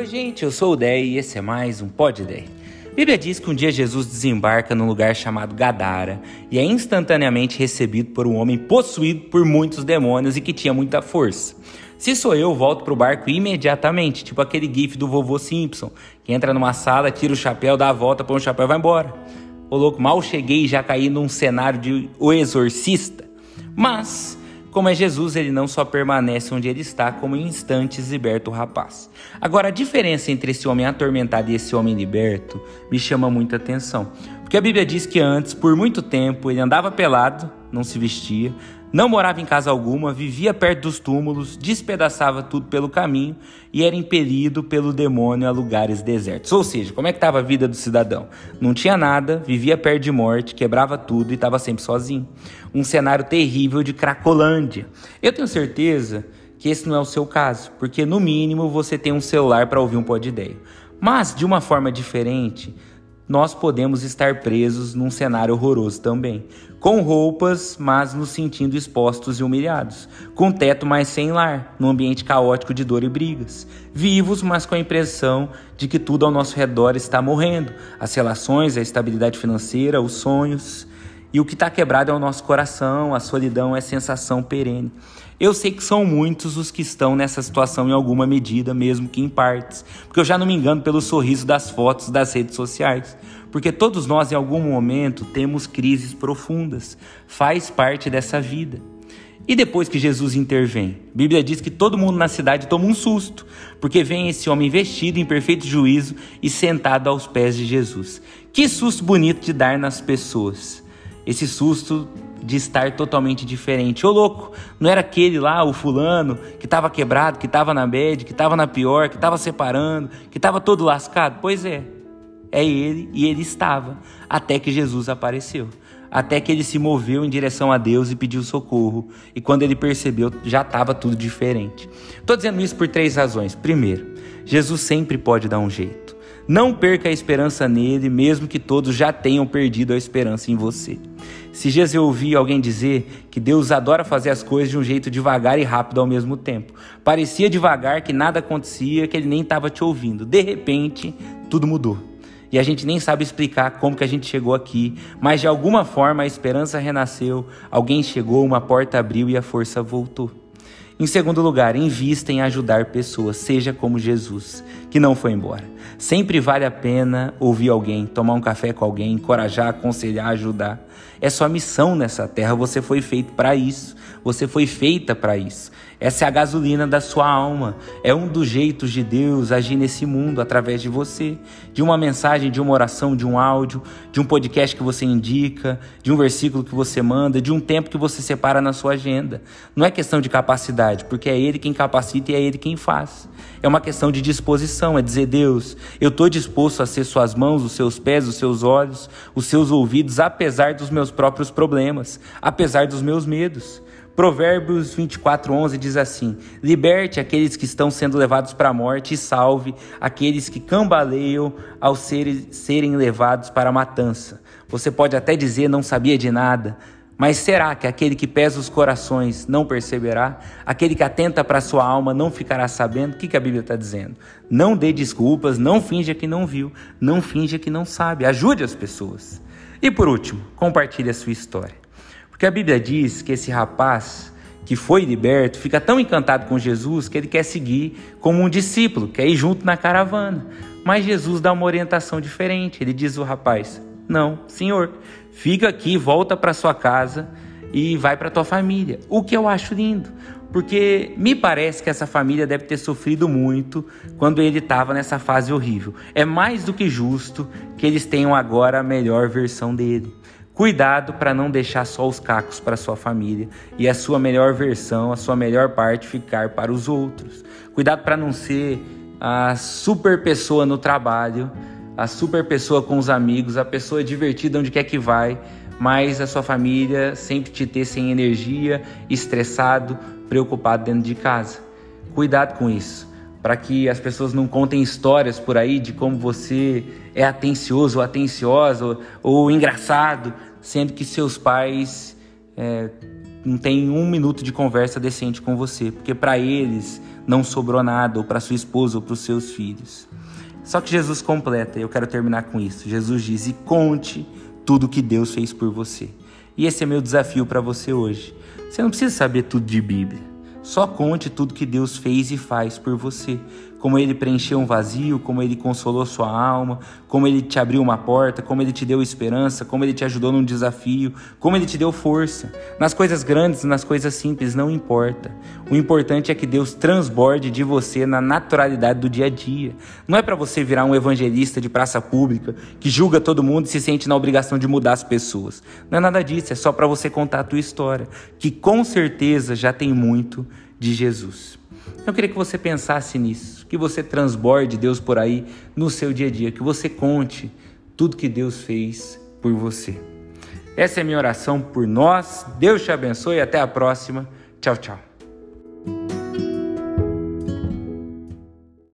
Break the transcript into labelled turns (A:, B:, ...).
A: Oi, gente, eu sou o Dei e esse é mais um Pod Dei. A Bíblia diz que um dia Jesus desembarca num lugar chamado Gadara e é instantaneamente recebido por um homem possuído por muitos demônios e que tinha muita força. Se sou eu, volto pro barco imediatamente, tipo aquele gif do vovô Simpson, que entra numa sala, tira o chapéu, dá a volta, põe o chapéu e vai embora. Ô louco, mal cheguei e já caí num cenário de O Exorcista. Mas como é Jesus, ele não só permanece onde ele está, como em instantes liberta o rapaz. Agora, a diferença entre esse homem atormentado e esse homem liberto me chama muita atenção. Porque a Bíblia diz que antes, por muito tempo, ele andava pelado, não se vestia, não morava em casa alguma, vivia perto dos túmulos, despedaçava tudo pelo caminho e era impelido pelo demônio a lugares desertos. Ou seja, como é que estava a vida do cidadão? Não tinha nada, vivia perto de morte, quebrava tudo e estava sempre sozinho. Um cenário terrível de Cracolândia. Eu tenho certeza que esse não é o seu caso, porque no mínimo você tem um celular para ouvir um pod ideia. Mas de uma forma diferente, nós podemos estar presos num cenário horroroso também. Com roupas, mas nos sentindo expostos e humilhados. Com teto, mas sem lar, num ambiente caótico de dor e brigas. Vivos, mas com a impressão de que tudo ao nosso redor está morrendo. As relações, a estabilidade financeira, os sonhos. E o que está quebrado é o nosso coração, a solidão é sensação perene. Eu sei que são muitos os que estão nessa situação em alguma medida, mesmo que em partes, porque eu já não me engano pelo sorriso das fotos das redes sociais, porque todos nós em algum momento temos crises profundas, faz parte dessa vida. E depois que Jesus intervém, a Bíblia diz que todo mundo na cidade toma um susto, porque vem esse homem vestido em perfeito juízo e sentado aos pés de Jesus. Que susto bonito de dar nas pessoas. Esse susto de estar totalmente diferente. Ô louco, não era aquele lá, o fulano, que estava quebrado, que estava na bed, que estava na pior, que estava separando, que estava todo lascado? Pois é, é ele e ele estava, até que Jesus apareceu. Até que ele se moveu em direção a Deus e pediu socorro. E quando ele percebeu, já estava tudo diferente. Estou dizendo isso por três razões. Primeiro, Jesus sempre pode dar um jeito. Não perca a esperança nele, mesmo que todos já tenham perdido a esperança em você. Se Jesus ouvi alguém dizer que Deus adora fazer as coisas de um jeito devagar e rápido ao mesmo tempo. Parecia devagar, que nada acontecia, que ele nem estava te ouvindo. De repente, tudo mudou. E a gente nem sabe explicar como que a gente chegou aqui, mas de alguma forma a esperança renasceu, alguém chegou, uma porta abriu e a força voltou. Em segundo lugar, invista em ajudar pessoas, seja como Jesus, que não foi embora. Sempre vale a pena ouvir alguém, tomar um café com alguém, encorajar, aconselhar, ajudar. É sua missão nessa terra, você foi feito para isso, você foi feita para isso. Essa é a gasolina da sua alma. É um dos jeitos de Deus agir nesse mundo através de você. De uma mensagem, de uma oração, de um áudio, de um podcast que você indica, de um versículo que você manda, de um tempo que você separa na sua agenda. Não é questão de capacidade, porque é Ele quem capacita e é Ele quem faz. É uma questão de disposição, é dizer, Deus, eu estou disposto a ser suas mãos, os seus pés, os seus olhos, os seus ouvidos, apesar dos meus próprios problemas, apesar dos meus medos. Provérbios 24:11 diz assim: Liberte aqueles que estão sendo levados para a morte e salve aqueles que cambaleiam ao serem, levados para a matança. Você pode até dizer não sabia de nada, mas será que aquele que pesa os corações não perceberá? Aquele que atenta para a sua alma não ficará sabendo? O que, que a Bíblia está dizendo? Não dê desculpas, não finja que não viu, não finja que não sabe. Ajude as pessoas. E por último, compartilhe a sua história. Porque a Bíblia diz que esse rapaz que foi liberto fica tão encantado com Jesus que ele quer seguir como um discípulo, quer ir junto na caravana. Mas Jesus dá uma orientação diferente. Ele diz ao rapaz: Não, senhor, fica aqui, volta para sua casa e vai para tua família. O que eu acho lindo, porque me parece que essa família deve ter sofrido muito quando ele estava nessa fase horrível. É mais do que justo que eles tenham agora a melhor versão dele. Cuidado para não deixar só os cacos para sua família e a sua melhor versão, a sua melhor parte ficar para os outros. Cuidado para não ser a super pessoa no trabalho, a super pessoa com os amigos, a pessoa divertida onde quer que vai, mas a sua família sempre te ter sem energia, estressado, preocupado dentro de casa. Cuidado com isso para que as pessoas não contem histórias por aí de como você é atencioso ou atenciosa ou, ou engraçado, sendo que seus pais é, não tem um minuto de conversa decente com você, porque para eles não sobrou nada, ou para sua esposa, ou para os seus filhos. Só que Jesus completa, e eu quero terminar com isso. Jesus diz: e conte tudo que Deus fez por você. E esse é meu desafio para você hoje. Você não precisa saber tudo de Bíblia. Só conte tudo que Deus fez e faz por você. Como Ele preencheu um vazio, como Ele consolou sua alma, como Ele te abriu uma porta, como Ele te deu esperança, como Ele te ajudou num desafio, como Ele te deu força. Nas coisas grandes, nas coisas simples, não importa. O importante é que Deus transborde de você na naturalidade do dia a dia. Não é para você virar um evangelista de praça pública que julga todo mundo e se sente na obrigação de mudar as pessoas. Não é nada disso, é só para você contar a tua história, que com certeza já tem muito de Jesus. Eu queria que você pensasse nisso, que você transborde Deus por aí no seu dia a dia, que você conte tudo que Deus fez por você. Essa é a minha oração por nós. Deus te abençoe e até a próxima. Tchau, tchau.